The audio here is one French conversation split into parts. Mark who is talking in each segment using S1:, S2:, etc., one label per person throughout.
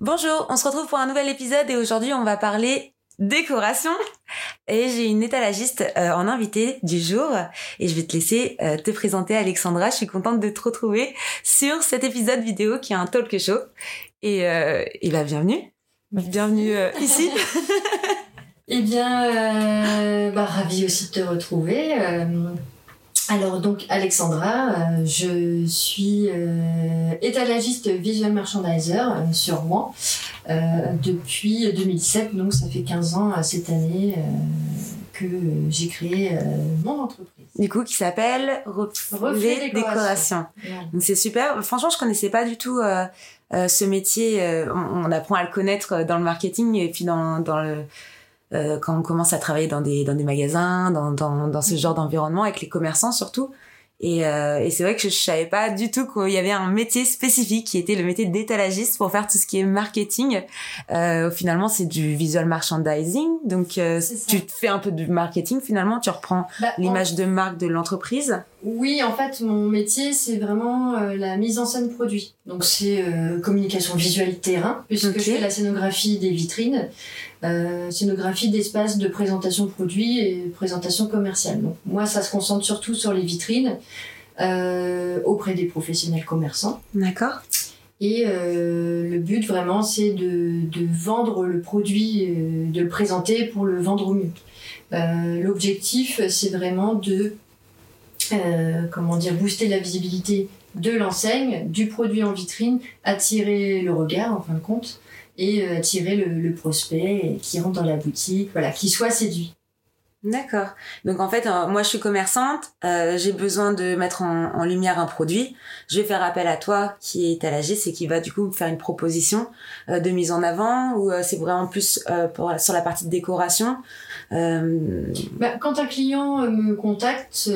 S1: Bonjour, on se retrouve pour un nouvel épisode et aujourd'hui on va parler décoration. Et j'ai une étalagiste euh, en invité du jour et je vais te laisser euh, te présenter Alexandra. Je suis contente de te retrouver sur cet épisode vidéo qui est un talk show. Et, euh, et bah, bienvenue. Bienvenue euh, ici.
S2: Eh bien, euh, bah, ravie aussi de te retrouver. Alors donc Alexandra, euh, je suis euh, étalagiste visual merchandiser euh, sur Rouen depuis 2007, donc ça fait 15 ans cette année que j'ai créé mon entreprise.
S1: Du coup, qui s'appelle
S2: Reflet Décoration.
S1: Décoration.
S2: Voilà.
S1: Donc c'est super. Franchement, je connaissais pas du tout ce métier. On, on apprend à le connaître dans le marketing et puis dans, dans le euh, quand on commence à travailler dans des dans des magasins, dans dans, dans ce genre d'environnement avec les commerçants surtout. Et, euh, et c'est vrai que je, je savais pas du tout qu'il y avait un métier spécifique qui était le métier d'étalagiste pour faire tout ce qui est marketing. Euh, finalement, c'est du visual merchandising. Donc, euh, tu fais un peu du marketing finalement. Tu reprends
S2: Bah, en-
S1: l'image de marque de l'entreprise.
S2: Oui, en fait, mon métier, c'est vraiment euh, la mise en scène produit. Donc, c'est euh, communication visuelle terrain, puisque
S1: Ok.
S2: je fais la scénographie des vitrines, euh, scénographie d'espace de présentation de produits et présentation commerciale. Donc, moi, ça se concentre surtout sur les vitrines euh, auprès des professionnels commerçants.
S1: D'accord.
S2: Et euh, le but, vraiment, c'est de, de vendre le produit, euh, de le présenter pour le vendre au mieux. L'objectif, c'est vraiment de comment dire, booster la visibilité de l'enseigne, du produit en vitrine, attirer le regard en fin de compte, et euh, attirer le, le prospect qui rentre dans la boutique, voilà, qui soit séduit.
S1: D'accord. Donc en fait, euh, moi je suis commerçante, euh, j'ai besoin de mettre en, en lumière un produit. Je vais faire appel à toi qui est étalagiste et qui va du coup me faire une proposition euh, de mise en avant ou c'est vraiment plus pour, sur la partie de décoration.
S2: Bah, quand un client me contacte,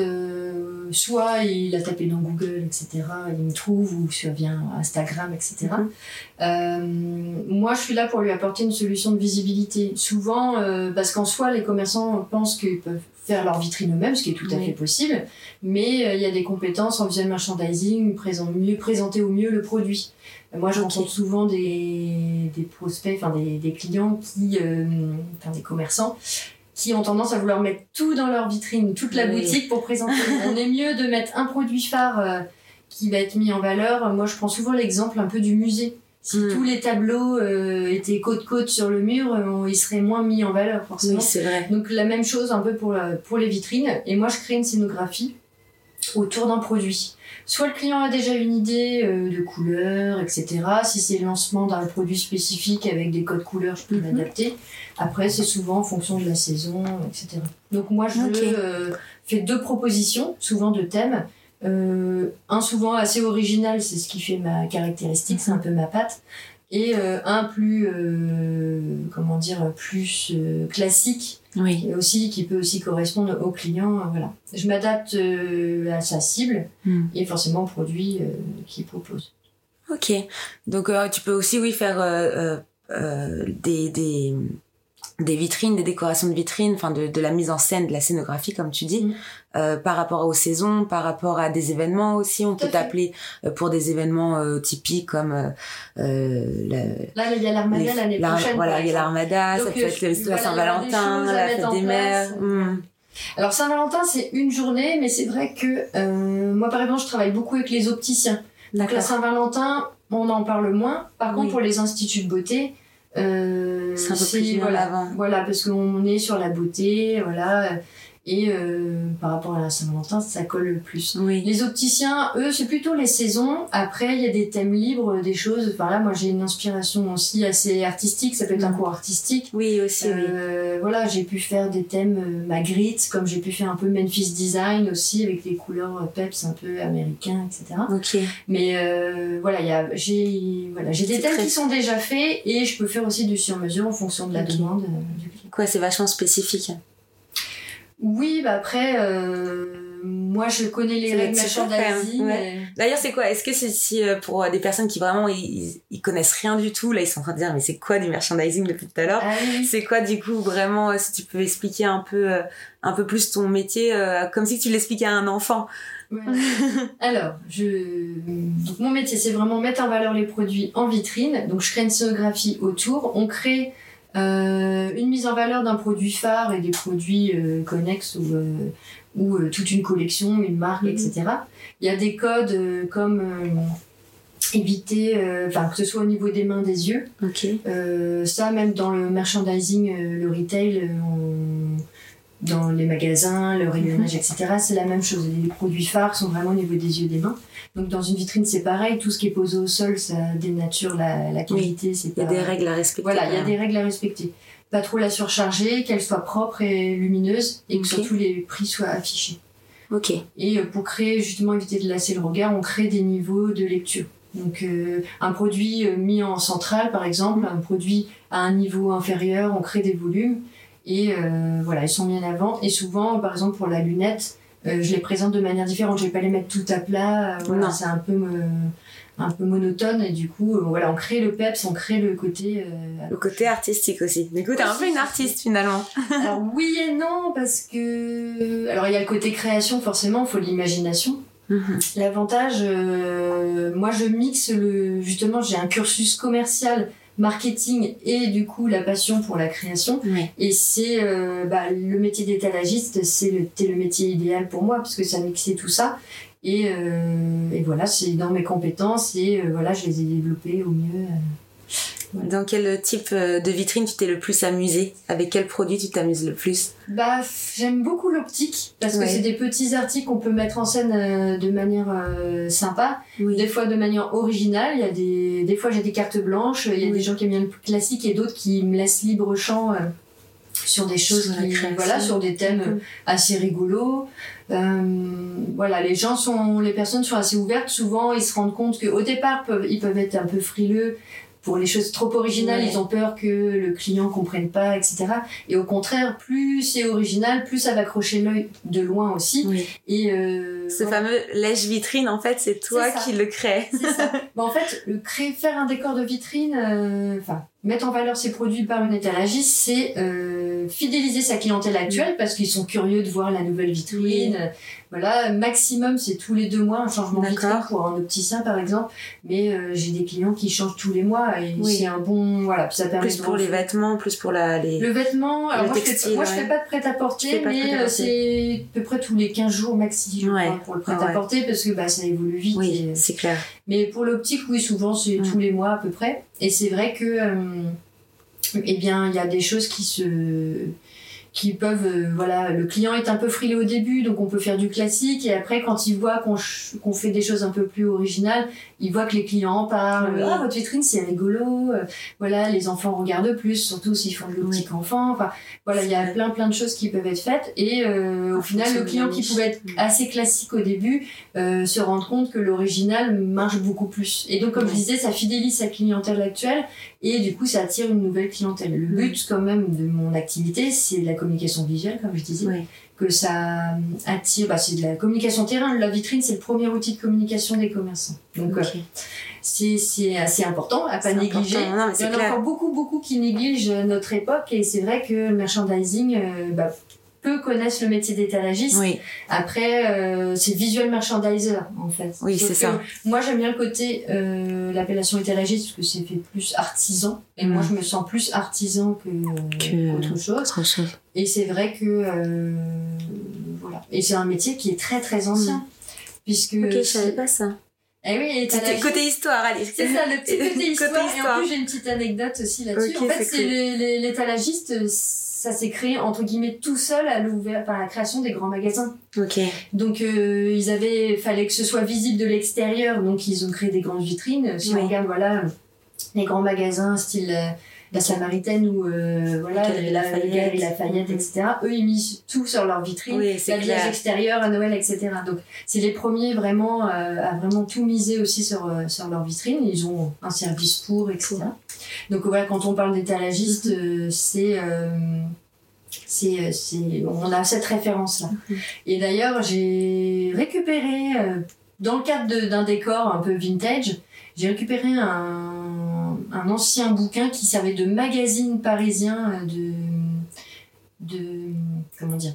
S2: soit il a tapé dans Google, etc., il me trouve, ou sur via Instagram, etc.
S1: Mhm.
S2: Moi, je suis là pour lui apporter une solution de visibilité. Souvent, parce qu'en soi, les commerçants pensent qu'ils peuvent faire leur vitrine eux-mêmes, ce qui est tout à
S1: Oui.
S2: fait possible, mais euh, il y a des compétences en visual merchandising, présent, mieux présenter au mieux le produit. Moi, je
S1: Ok.
S2: rencontre souvent des, des prospects, enfin des, des clients qui, euh, enfin des commerçants, qui ont tendance à vouloir mettre tout dans leur vitrine, toute la
S1: Oui.
S2: boutique pour présenter. On est mieux de mettre un produit phare euh, qui va être mis en valeur. Moi, je prends souvent l'exemple un peu du musée. Si
S1: Mm.
S2: tous les tableaux euh, étaient côte-côte sur le mur, euh, ils seraient moins mis en valeur, forcément.
S1: oui, c'est vrai.
S2: Donc la même chose un peu pour, la- pour les vitrines. Et moi, je crée une scénographie autour d'un produit. Soit le client a déjà une idée euh, de couleur, etc. Si c'est le lancement d'un produit spécifique avec des codes couleurs, je peux
S1: Mhm.
S2: m'adapter. Après, c'est souvent en fonction de la saison, etc. Donc moi, je fais deux propositions, souvent de thèmes. Euh, un souvent assez original, c'est ce qui fait ma caractéristique, c'est un peu ma patte. Et euh, un plus, euh, comment dire, plus euh, classique,
S1: Oui.
S2: et aussi qui peut aussi correspondre au client. voilà. Je m'adapte à sa cible
S1: Hmm.
S2: et forcément au produit qu'il propose.
S1: Ok. Donc tu peux aussi oui faire des, des des vitrines, des décorations de vitrines, enfin de, de la mise en scène, de la scénographie comme tu dis,
S2: Mhm.
S1: euh, par rapport aux saisons, par rapport à des événements aussi. On
S2: Tout
S1: peut t'appeler euh, pour des événements euh, typiques comme euh, euh, la,
S2: Là, il y a l'armada l'année
S1: la-
S2: prochaine.
S1: voilà,
S2: par
S1: il y a l'armada, ça peut
S2: euh,
S1: être le- la
S2: voilà,
S1: Saint-Valentin, la fête des mères. Hmm.
S2: Alors Saint-Valentin, c'est une journée, mais c'est vrai que euh, moi, par exemple, je travaille beaucoup avec les opticiens. Donc la. Saint-Valentin, on en parle moins. Par
S1: Oui.
S2: contre, pour les instituts de beauté, euh,
S1: C'est un peu plus
S2: voilà,
S1: avant.
S2: Voilà, parce qu'on est sur la beauté, voilà. Et euh, par rapport à la Saint-Valentin, ça colle le plus.
S1: Oui.
S2: Les opticiens, eux, c'est plutôt les saisons. Après, il y a des thèmes libres, des choses. Enfin là, moi, j'ai une inspiration aussi assez artistique. Ça peut être un
S1: Mhm.
S2: cours artistique.
S1: Oui, aussi, oui.
S2: Euh, voilà, j'ai pu faire des thèmes euh, Magritte, comme j'ai pu faire un peu Memphis Design aussi, avec des couleurs euh, peps un peu américains, etc.
S1: Ok.
S2: Mais euh, voilà, j'ai, voilà, j'ai des thèmes
S1: très-
S2: qui sont déjà faits et je peux faire aussi du sur-mesure en fonction de la demande euh, du client.
S1: Quoi, c'est vachement spécifique.
S2: Oui, bah après, euh, moi je connais les règles merchandising. mais-
S1: D'ailleurs, c'est quoi? Est-ce que c'est si euh, pour euh, des personnes qui vraiment ils, ils- connaissent rien du tout, là ils sont en train de dire mais c'est quoi du merchandising depuis tout à l'heure?
S2: Ah oui.
S1: C'est quoi du coup vraiment euh, si tu peux expliquer un peu un peu plus ton métier euh, comme si tu l'expliquais à un enfant?
S2: Voilà. Alors, je... Donc, mon métier, c'est vraiment mettre en valeur les produits en vitrine. Donc, je crée une scénographie autour. On crée euh, une mise en valeur d'un produit phare et des produits euh, connexes ou, euh, ou euh, toute une collection, une marque,
S1: Mhm.
S2: etc. Il y a des codes euh, comme euh, éviter, euh, enfin, que ce soit au niveau des mains, des yeux.
S1: Ok.
S2: Euh, ça, même dans le merchandising, euh, le retail, euh, on- dans les magasins, le rayonnage, etc., c'est la même chose. Les produits phares sont vraiment au niveau des yeux et des mains. Donc dans une vitrine, c'est pareil. Tout ce qui est posé au sol, ça dénature la, la qualité.
S1: Il y a
S2: pas-
S1: des règles à respecter.
S2: Voilà, il y a des règles à respecter. Pas trop la surcharger, qu'elle soit propre et lumineuse, et que surtout les prix soient affichés.
S1: Ok.
S2: Et euh, pour créer, justement, éviter de lasser le regard, on crée des niveaux de lecture. Donc, euh, un produit euh, mis en centrale, par exemple, un produit à un niveau inférieur, on crée des volumes. Et euh, voilà, ils sont mis en avant. Et souvent, par exemple, pour la lunette, euh, je les présente de manière différente. Je vais pas les mettre tout à plat. euh, voilà, c'est un peu, un peu monotone. Et du coup, euh, voilà, on crée le peps, on crée le côté. euh,
S1: Le côté artistique aussi. Du coup, t'es un peu une artiste finalement.
S2: alors oui et non parce que alors il y a le côté création forcément, il faut l'imagination.
S1: Mhm.
S2: L'avantage, euh, moi je mixe le justement j'ai un cursus commercial, marketing et du coup la passion pour la création. Et c'est euh, bah, le métier d'étalagiste c'est le, le métier idéal pour moi parce que ça mixait tout ça. Et, euh, et voilà c'est dans mes compétences et euh, voilà je les ai développées au mieux.
S1: Dans quel type euh, de vitrine tu t'es le plus amusé? Avec quel produit tu t'amuses le plus?
S2: Bah, j'aime beaucoup l'optique parce
S1: Ouais.
S2: que c'est des petits articles qu'on peut mettre en scène euh, de manière euh, sympa,
S1: Oui.
S2: des fois de manière originale. Il y a des, des fois j'ai des cartes blanches, il y a
S1: Oui.
S2: des gens qui aiment bien le plus classique et d'autres qui me laissent libre champ euh, sur des choses, qui, voilà, sur des thèmes assez rigolos. Euh, voilà, les gens sont, les personnes sont assez ouvertes. Souvent, ils se rendent compte qu'au départ, peuvent, ils peuvent être un peu frileux pour les choses trop originales.
S1: Ouais.
S2: Ils ont peur que le client comprenne pas, etc. Et au contraire, plus c'est original, plus ça va accrocher l'œil de loin aussi.
S1: Oui.
S2: Et euh,
S1: Ce fameux lèche-vitrine, en fait, c'est toi qui le crée.
S2: C'est ça. Bah, en fait, le créer, faire un décor de vitrine, euh, enfin, mettre en valeur ses produits par une étalagiste, c'est euh, fidéliser sa clientèle actuelle parce qu'ils sont curieux de voir la nouvelle vitrine. Voilà, maximum, c'est tous les deux mois un changement de vitrine pour un opticien, par exemple. Mais euh, j'ai des clients qui changent tous les mois et
S1: Oui.
S2: c'est un bon, voilà, ça permet
S1: Plus
S2: de
S1: pour les vêtements, plus pour la, les...
S2: le vêtement, alors
S1: Le
S2: moi, je fais, moi je
S1: ouais.
S2: fais pas de
S1: fais pas de
S2: mais euh, c'est à peu près tous les 15 jours maxi,
S1: Ouais.
S2: pour le prêt-à-porter, parce que bah, ça évolue vite.
S1: Oui,
S2: et-
S1: c'est clair.
S2: Mais pour l'optique, oui, souvent c'est tous les mois à peu près. Et c'est vrai que, euh, eh bien, il y a des choses qui se, qui peuvent, euh, voilà, le client est un peu frileux au début, donc on peut faire du classique. Et après, quand il voit qu'on fait des choses un peu plus originales, il voit que les clients en parlent.
S1: Oui.
S2: Ah, votre vitrine, c'est rigolo. Euh, Voilà, les enfants regardent plus, surtout s'ils font de l'optique enfant. Enfin, voilà, il y a plein plein de choses qui peuvent être faites. Et euh, au
S1: En
S2: final, le client qui pouvait être
S1: Mm.
S2: assez classique au début euh, se rend compte que l'original marche beaucoup plus. Et donc, comme je disais, ça fidélise sa clientèle actuelle et du coup, ça attire une nouvelle clientèle. Le
S1: Mm.
S2: but, quand même, de mon activité, c'est la communication visuelle, comme je disais,
S1: Oui.
S2: Que ça euh, attire. Bah, c'est de la communication terrain. La vitrine, c'est le premier outil de communication des commerçants. Donc, euh,
S1: Ok.
S2: c'est c'est assez important à pas
S1: C'est
S2: négliger.
S1: Non,
S2: Il y en a encore beaucoup, beaucoup qui négligent notre époque et c'est vrai que le merchandising, euh, bah, peu connaissent le métier d'étalagiste.
S1: Oui,
S2: Après, euh, c'est visual merchandiser en fait.
S1: Oui, c'est ça.
S2: Moi, j'aime bien le côté euh, l'appellation étalagiste parce que c'est fait plus artisan. Et moi,
S1: Mm.
S2: je me sens plus artisan que,
S1: Que-
S2: autre chose.
S1: autre chose.
S2: Et c'est vrai que euh, voilà. Et c'est un métier qui est très très ancien. Puisque
S1: Ok, je savais pas ça.
S2: Eh oui, et
S1: C'était côté histoire, allez.
S2: C'est ça, le petit côté histoire. Et en plus, j'ai une petite anecdote aussi là-dessus. en fait, c'est l'étalagiste, ça s'est créé entre guillemets tout seul à l'ouvert, par la création des grands magasins.
S1: Ok.
S2: Donc euh, ils avaient, fallait que ce soit visible de l'extérieur, donc ils ont créé des grandes vitrines. Si on regarde, voilà, les grands magasins style euh, la Samaritaine ou euh, voilà la, Lafayette, Lafayette etc. Eux ils misent tout sur leur vitrine, oui, l'habillage extérieur à Noël etc. Donc c'est les premiers vraiment euh, à vraiment tout miser aussi sur euh, sur leur vitrine. Ils ont un service pour etc. Donc voilà quand on parle d'étalagiste mm-hmm. c'est c'est c'est on a cette référence là. Mm-hmm. Et d'ailleurs j'ai récupéré dans le cadre d'un décor un peu vintage, j'ai récupéré un un ancien bouquin qui servait de magazine parisien euh, de de comment dire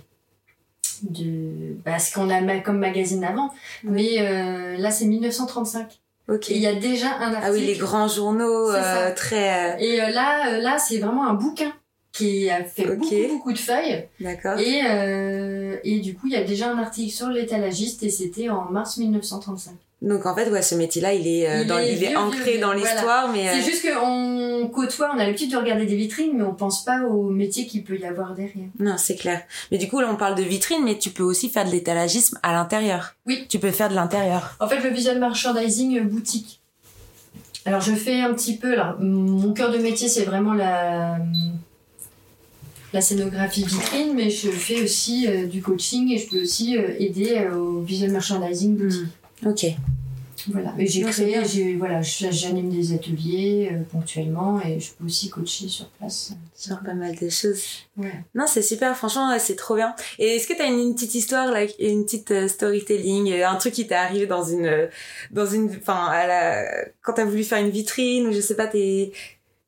S2: de bah, ce qu'on a comme magazine avant mais euh, là c'est 1935
S1: Ok.
S2: il y a déjà un article.
S1: Ah oui, les grands journaux euh, très.
S2: Et là, là, c'est vraiment un bouquin qui a fait beaucoup, beaucoup de feuilles.
S1: D'accord.
S2: Et, et du coup, il y a déjà un article sur l'étalagiste et c'était en mars 1935.
S1: Donc en fait, ouais, ce métier-là, il est, euh, il, il est ancré dans l'histoire, mais
S2: c'est euh, juste qu'on côtoie, on a l'habitude de regarder des vitrines, mais on pense pas au métier qu'il peut y avoir derrière.
S1: Non, c'est clair. Mais du coup, là, on parle de vitrine, mais tu peux aussi faire de l'étalagisme à l'intérieur.
S2: Oui.
S1: Tu peux faire de l'intérieur.
S2: En fait, le visual merchandising euh, boutique. Alors, je fais un petit peu. là. mon cœur de métier, c'est vraiment la la scénographie vitrine, mais je fais aussi du coaching et je peux aussi aider au visual merchandising boutique. Hmm.
S1: Ok.
S2: Voilà, mais j'ai créé, j'ai, voilà, j'anime des ateliers euh, ponctuellement et je peux aussi coacher sur place.
S1: Sur pas mal de choses.
S2: Ouais.
S1: Non, c'est super, franchement, c'est trop bien. Et est-ce que tu as une, petite histoire, like, une petite euh, storytelling, euh, un truc qui t'est arrivé dans une, dans une, enfin, à la, quand t'as voulu faire une vitrine ou je sais pas, t'es,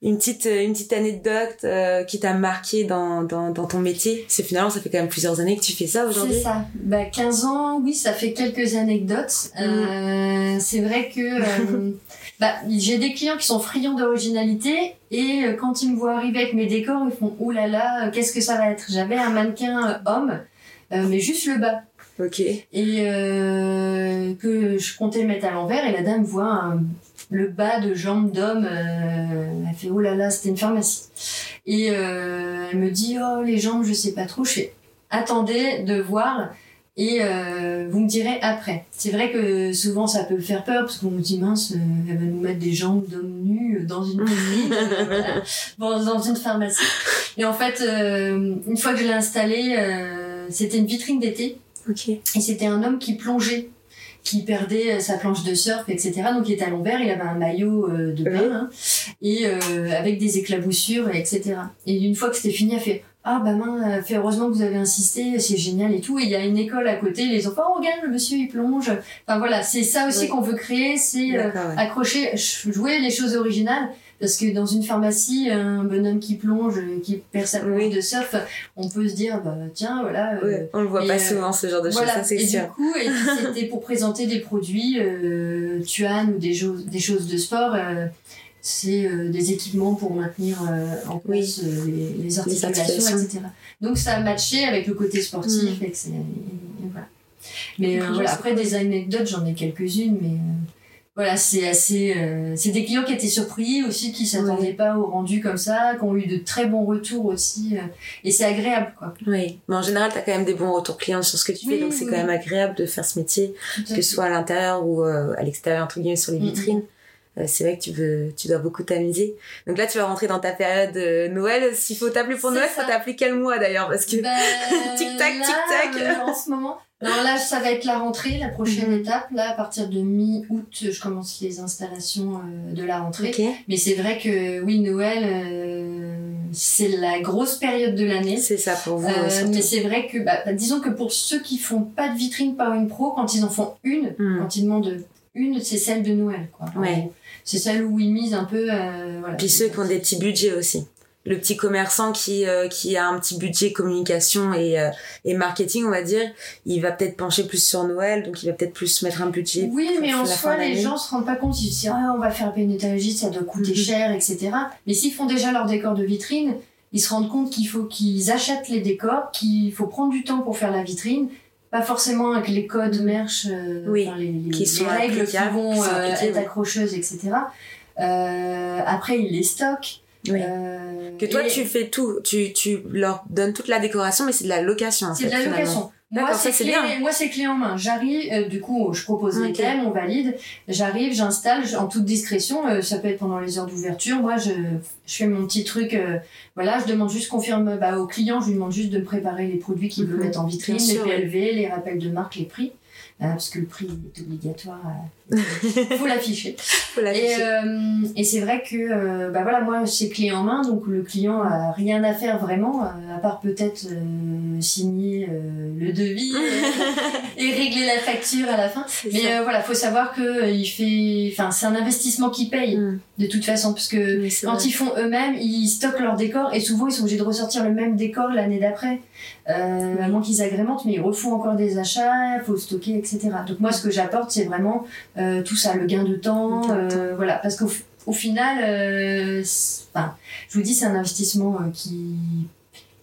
S1: une petite euh, une petite anecdote euh, qui t'a marqué dans, dans, dans ton métier. C'est finalement ça fait quand même plusieurs années que tu fais ça aujourd'hui.
S2: C'est ça. Bah 15 ans oui ça fait quelques anecdotes. Mm. euh, c'est vrai que euh, bah j'ai des clients qui sont friands d'originalité et quand ils me voient arriver avec mes décors ils font oulala là là, qu'est-ce que ça va être? J'avais un mannequin homme mais juste le bas.
S1: Ok.
S2: Et que je comptais mettre à l'envers et la dame voit un le bas de jambe d'homme. Euh, elle fait oh là là, c'était une pharmacie. Et euh, elle me dit oh les jambes, je sais pas trop. Je fais attendez de voir et euh, vous me direz après. C'est vrai que souvent ça peut faire peur parce qu'on me dit mince, elle va nous mettre des jambes d'homme nu dans une dans une pharmacie. Et en fait, une fois que je l'ai installé, c'était une vitrine d'été.
S1: Okay.
S2: Et c'était un homme qui plongeait qui perdait euh, sa planche de surf, etc. Donc il était à l'envers, il avait un maillot euh, de bain hein, et euh, avec des éclaboussures, etc. Et une fois que c'était fini, elle fait ah bah mince, fait heureusement que vous avez insisté, c'est génial et tout. Et il y a une école à côté, les enfants, oh regarde, le monsieur il plonge. Enfin voilà, c'est ça aussi qu'on veut créer, c'est accrocher, jouer les choses originales parce que dans une pharmacie, un bonhomme qui plonge, qui perd sa planche de surf, on peut se dire, bah tiens, voilà.
S1: Euh, on le voit pas euh, souvent ce genre de choses, ça c'est sûr.
S2: Et du coup, c'était pour présenter des produits euh, Tuan ou des, choses, des choses de sport. Euh, c'est des équipements pour maintenir en place les, articulations, etc. Donc ça a matché avec le côté sportif. Mm. Et, voilà. Mais voilà, après des anecdotes, j'en ai quelques-unes, mais voilà, c'est assez. Euh, c'est des clients qui étaient surpris aussi, qui s'attendaient pas au rendu comme ça, qui ont eu de très bons retours aussi, euh, et c'est agréable quoi.
S1: Oui, mais en général, tu as quand même des bons retours clients sur ce que tu fais, donc c'est quand même agréable de faire ce métier, que ce soit à l'intérieur ou euh, à l'extérieur entre guillemets sur les vitrines. c'est vrai que tu veux, tu dois beaucoup t'amuser. Donc là, tu vas rentrer dans ta période de Noël. S'il faut t'appeler pour Noël, faut t'appeler quel mois d'ailleurs? Parce que
S2: bah, tic tac, tic tac. en ce moment, alors là, ça va être la rentrée, la prochaine mhm. étape. Là, à partir de mi-août, je commence les installations euh, de la rentrée. Mais c'est vrai que oui, Noël, euh, c'est la grosse période de l'année.
S1: C'est ça pour vous.
S2: Euh, mais c'est vrai que, bah, bah, disons que pour ceux qui font pas de vitrine par une pro, quand ils en font une, hmm. quand ils demandent une, c'est celle de Noël, quoi.
S1: Ouais.
S2: C'est celle où ils misent un peu. voilà.
S1: Puis ceux qui ont des petits budgets aussi le petit commerçant qui euh, qui a un petit budget communication et euh, et marketing on va dire il va peut-être pencher plus sur Noël donc il va peut-être plus mettre un budget
S2: oui mais en soi les gens se rendent pas compte ils se disent ah, on va faire une étalagiste ça doit coûter mhm. cher etc mais s'ils font déjà leur décor de vitrine ils se rendent compte qu'il faut qu'ils achètent les décors qu'il faut prendre du temps pour faire la vitrine pas forcément avec les codes merch, euh,
S1: Oui,
S2: enfin, les, les-
S1: qui
S2: les
S1: sont
S2: règles qui vont
S1: qui
S2: euh,
S1: appliquées,
S2: être accrocheuses, etc. Après, ils les stockent.
S1: Oui.
S2: Euh,
S1: Que toi,
S2: et
S1: tu fais tout. Tu, tu leur donnes toute la décoration, mais c'est de la location.
S2: C'est de la
S1: finalement.
S2: location. Moi, c'est clé,
S1: bien.
S2: moi, c'est clé en main. J'arrive, euh, du coup, je propose les thèmes, on valide. J'arrive, j'installe en toute discrétion. euh, ça peut être pendant les heures d'ouverture. Moi, je, je fais mon petit truc. euh, voilà, je demande juste confirme bah, au client. Je lui demande juste de préparer les produits qu'il veut
S1: Mhm.
S2: mettre en vitrine,
S1: Bien
S2: les
S1: sûr,
S2: PLV, les rappels de marque, les prix. Euh, parce que le prix est obligatoire. faut l'afficher. Et, euh, et c'est vrai que euh, bah voilà moi c'est clé en main donc le client a rien à faire vraiment euh, à part peut-être euh, signer le devis et régler la facture à la fin mais voilà faut savoir que il fait enfin c'est un investissement qui paye
S1: Mm.
S2: de toute façon parce que
S1: Oui,
S2: quand
S1: vrai.
S2: ils font eux-mêmes ils stockent leur décor et souvent ils sont obligés de ressortir le même décor l'année d'après euh, à moins qu'ils agrémentent mais ils refont encore des achats il faut stocker etc donc moi ce que j'apporte c'est vraiment euh, tout ça le gain de temps euh, voilà parce qu'au au final euh, enfin je vous dis c'est un investissement qui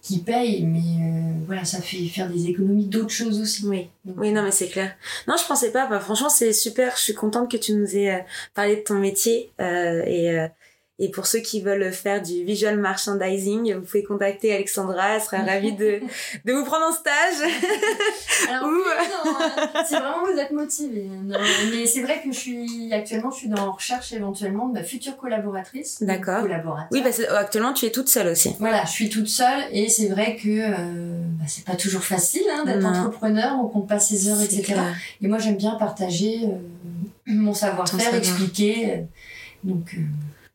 S2: qui paye mais euh, voilà ça fait faire des économies d'autres choses aussi
S1: Oui.
S2: Donc,
S1: Oui, non, mais c'est clair. Non, je pensais pas. Bah, franchement, c'est super. Je suis contente que tu nous aies euh, parlé de ton métier. euh, et, et pour ceux qui veulent faire du visual merchandising, vous pouvez contacter Alexandra. Elle sera ravie de, de vous prendre en stage.
S2: Alors, non, hein, vraiment vous êtes motivé. Mais c'est vrai que je suis actuellement, je suis dans recherche éventuellement de ma future collaboratrice.
S1: D'accord. Oui, parce que euh, actuellement, tu es toute seule aussi.
S2: Voilà, je suis toute seule et c'est vrai que euh, bah, c'est pas toujours facile hein, d'être entrepreneur, on compte pas ses heures, etc.
S1: clair.
S2: Et moi, j'aime bien partager euh, mon savoir-faire,
S1: savoir.
S2: expliquer. euh, donc, euh,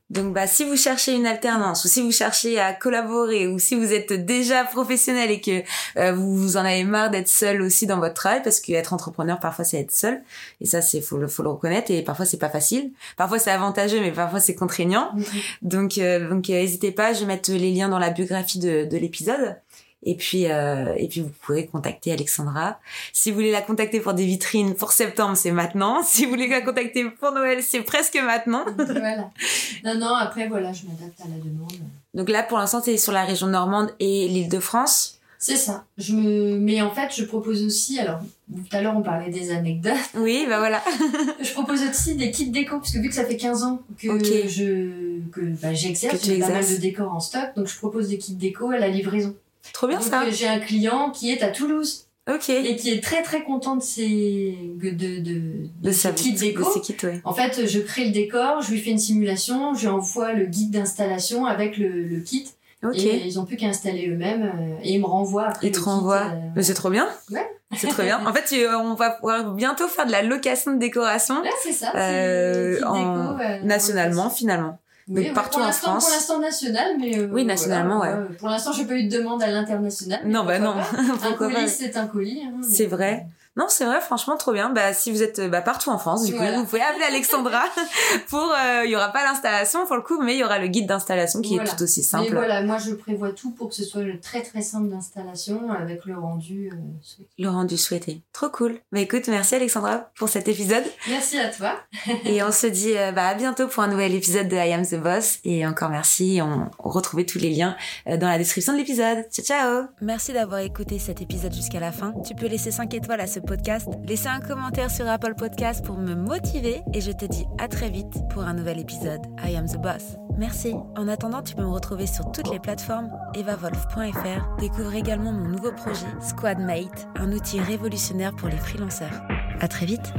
S1: Donc, bah, si vous cherchez une alternance ou si vous cherchez à collaborer ou si vous êtes déjà professionnel et que euh, vous, vous en avez marre d'être seul aussi dans votre travail, parce qu'être entrepreneur, parfois, c'est être seul. Et ça, c'est, faut le, faut le reconnaître. Et parfois, c'est pas facile. Parfois, c'est avantageux, mais parfois, c'est contraignant. Donc, euh, donc, euh, n'hésitez pas. Je vais mettre les liens dans la biographie de, de l'épisode. Et puis, euh, et puis, vous pourrez contacter Alexandra. Si vous voulez la contacter pour des vitrines pour septembre, c'est maintenant. Si vous voulez la contacter pour Noël, c'est presque maintenant.
S2: voilà. Non, non, après, voilà, je m'adapte à la demande.
S1: Donc là, pour l'instant, c'est sur la région normande et l'Île-de-France.
S2: C'est ça. Je me... Mais en fait, je propose aussi, alors, tout à l'heure, on parlait des anecdotes.
S1: Oui, bah voilà.
S2: Je propose aussi des kits déco, parce que vu que ça fait 15 ans que
S1: Ok.
S2: je que bah, j'exerce, j'ai pas mal de décors en stock, donc je propose des kits déco à la livraison.
S1: Trop bien
S2: donc
S1: ça.
S2: euh, j'ai un client qui est à Toulouse
S1: Ok.
S2: et qui est très très content de ses de de de,
S1: De
S2: ses kits
S1: de
S2: déco.
S1: ses kits, ouais.
S2: En fait, je crée le décor, je lui fais une simulation, je lui envoie le guide d'installation avec le, le kit
S1: Ok.
S2: et ils ont plus qu'à installer eux-mêmes euh, et ils me renvoient après.
S1: Il te
S2: le kit,
S1: renvoie.
S2: euh,
S1: Mais c'est trop bien.
S2: Ouais.
S1: C'est trop bien. En fait, on va pouvoir bientôt faire de la location de décoration
S2: Ouais, c'est ça.
S1: Euh, en-
S2: déco,
S1: nationalement, finalement.
S2: Oui, ouais,
S1: partout en France.
S2: Pour l'instant national, mais euh,
S1: Oui, nationalement,
S2: voilà, Pour l'instant, j'ai pas eu de demande à l'international. mais
S1: Non, bah non.
S2: Un colis, c'est un colis. hein, mais-
S1: C'est vrai. Non, c'est vrai, franchement, trop bien. Bah, si vous êtes bah, partout en France, du coup, vous pouvez appeler Alexandra pour. euh, Il y aura pas l'installation pour le coup, mais il y aura le guide d'installation qui
S2: Voilà.
S1: est tout aussi
S2: Mais
S1: simple.
S2: voilà, moi, je prévois tout pour que ce soit très très simple d'installation avec le rendu. euh, souhaité.
S1: Le rendu souhaité. Trop cool. Bah écoute, merci Alexandra pour cet épisode.
S2: Merci à toi.
S1: Et on se dit euh, bah, à bientôt pour un nouvel épisode de I Am the Boss. Et encore merci. On, on retrouvait tous les liens euh, dans la description de l'épisode. Ciao, ciao Merci d'avoir écouté cet épisode jusqu'à la fin. Tu peux laisser 5 étoiles à ce podcast, laisser un commentaire sur Apple Podcast pour me motiver. Et je te dis à très vite pour un nouvel épisode I Am the Boss. Merci. En attendant, tu peux me retrouver sur toutes les plateformes evavolf.fr. Découvre également mon nouveau projet Squadmate, un outil révolutionnaire pour les freelanceurs. À très vite!